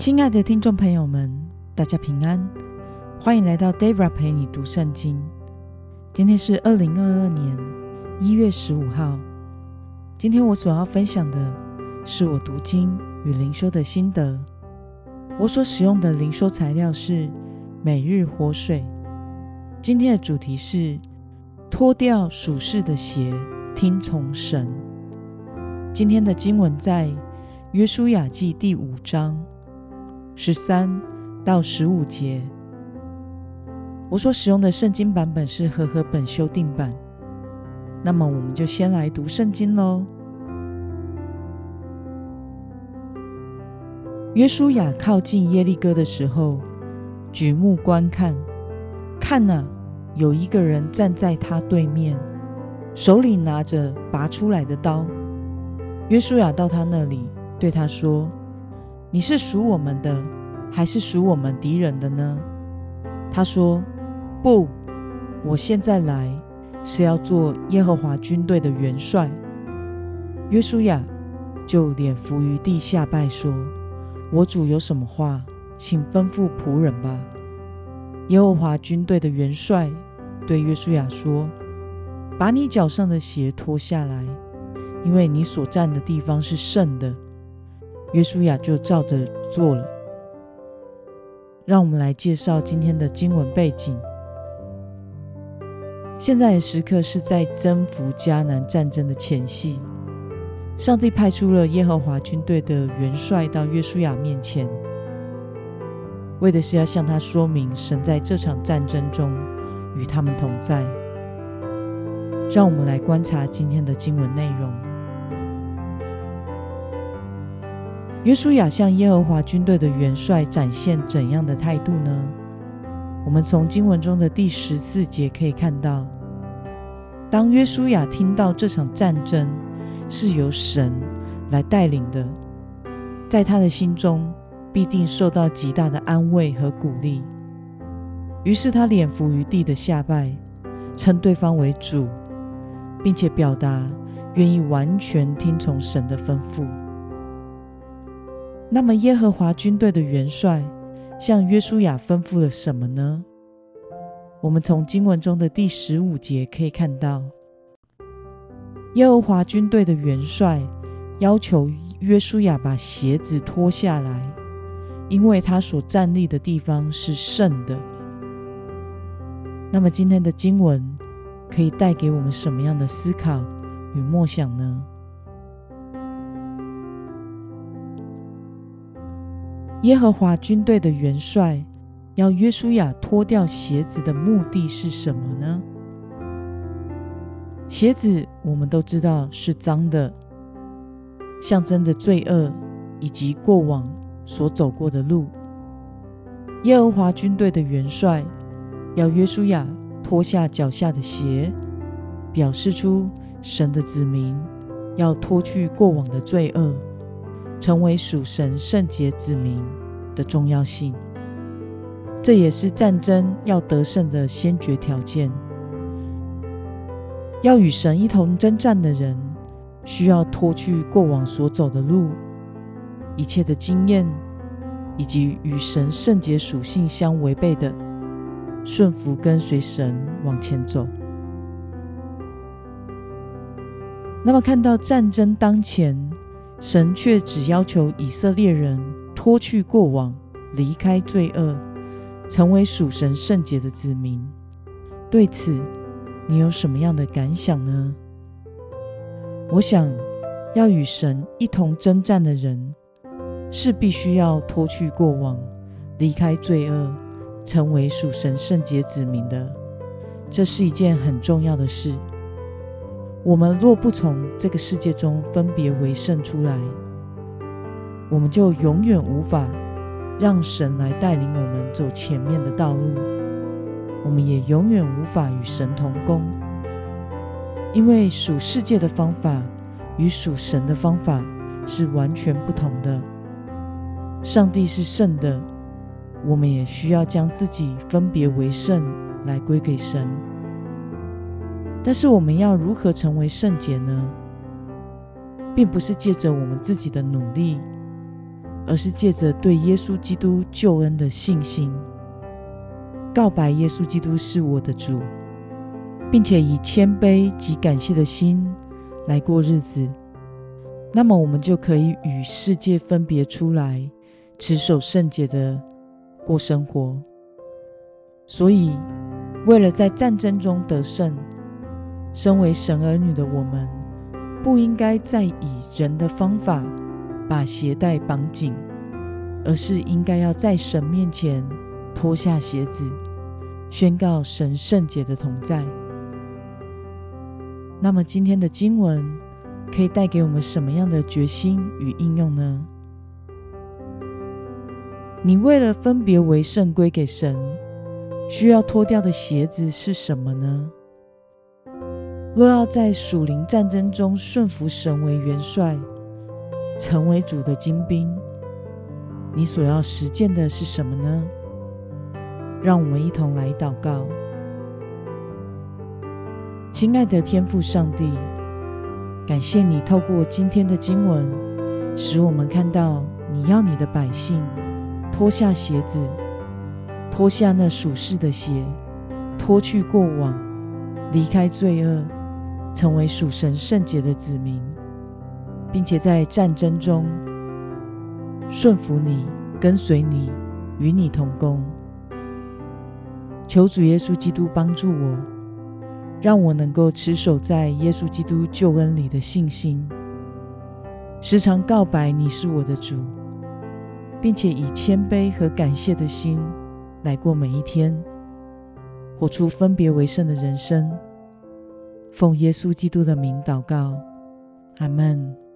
亲爱的听众朋友们，大家平安，欢迎来到 Dara 陪你读圣经。今天是二零二二年一月十五号。今天我所要分享的是我读经与灵修的心得。我所使用的灵修材料是每日活水。今天的主题是脱掉属世的鞋，听从神。今天的经文在约书亚记第五章。十三到十五节，我所使用的圣经版本是和合本修订版。那么，我们就先来读圣经喽。约书亚靠近耶利哥的时候，举目观看，看呐，有一个人站在他对面，手里拿着拔出来的刀。约书亚到他那里，对他说。你是属我们的，还是属我们敌人的呢？他说：“不，我现在来是要做耶和华军队的元帅。”约书亚就脸伏于地下拜说：“我主有什么话，请吩咐仆人吧。”耶和华军队的元帅对约书亚说：“把你脚上的鞋脱下来，因为你所站的地方是圣的。”约书亚就照着做了。让我们来介绍今天的经文背景。现在的时刻是在征服迦南战争的前夕，上帝派出了耶和华军队的元帅到约书亚面前，为的是要向他说明神在这场战争中与他们同在。让我们来观察今天的经文内容。约书亚向耶和华军队的元帅展现怎样的态度呢？我们从经文中的第十四节可以看到，当约书亚听到这场战争是由神来带领的，在他的心中必定受到极大的安慰和鼓励。于是他脸伏于地的下拜，称对方为主，并且表达愿意完全听从神的吩咐。那么，耶和华军队的元帅向约书亚吩咐了什么呢？我们从经文中的第十五节可以看到，耶和华军队的元帅要求约书亚把鞋子脱下来，因为他所站立的地方是圣的。那么，今天的经文可以带给我们什么样的思考与默想呢？耶和华军队的元帅要约书亚脱掉鞋子的目的是什么呢？鞋子我们都知道是脏的，象征着罪恶以及过往所走过的路。耶和华军队的元帅要约书亚脱下脚下的鞋，表示出神的子民要脱去过往的罪恶。成为属神圣洁子民的重要性，这也是战争要得胜的先决条件。要与神一同征战的人，需要脱去过往所走的路，一切的经验，以及与神圣洁属性相违背的，顺服跟随神往前走。那么，看到战争当前。神却只要求以色列人脱去过往，离开罪恶，成为属神圣洁的子民。对此，你有什么样的感想呢？我想要与神一同征战的人，是必须要脱去过往，离开罪恶，成为属神圣洁子民的。这是一件很重要的事。我们若不从这个世界中分别为圣出来，我们就永远无法让神来带领我们走前面的道路。我们也永远无法与神同工，因为属世界的方法与属神的方法是完全不同的。上帝是圣的，我们也需要将自己分别为圣，来归给神。但是我们要如何成为圣洁呢？并不是借着我们自己的努力，而是借着对耶稣基督救恩的信心，告白耶稣基督是我的主，并且以谦卑及感谢的心来过日子，那么我们就可以与世界分别出来，持守圣洁的过生活。所以，为了在战争中得胜，身为神儿女的我们，不应该再以人的方法。把鞋带绑紧，而是应该要在神面前脱下鞋子，宣告神圣洁的同在。那么今天的经文可以带给我们什么样的决心与应用呢？你为了分别为圣归给神，需要脱掉的鞋子是什么呢？若要在属灵战争中顺服神为元帅。成为主的精兵，你所要实践的是什么呢？让我们一同来祷告。亲爱的天父上帝，感谢你透过今天的经文，使我们看到你要你的百姓脱下鞋子，脱下那属世的鞋，脱去过往，离开罪恶，成为属神圣洁的子民。并且在战争中顺服你、跟随你、与你同工。求主耶稣基督帮助我，让我能够持守在耶稣基督救恩里的信心，时常告白你是我的主，并且以谦卑和感谢的心来过每一天，活出分别为圣的人生。奉耶稣基督的名祷告，阿门。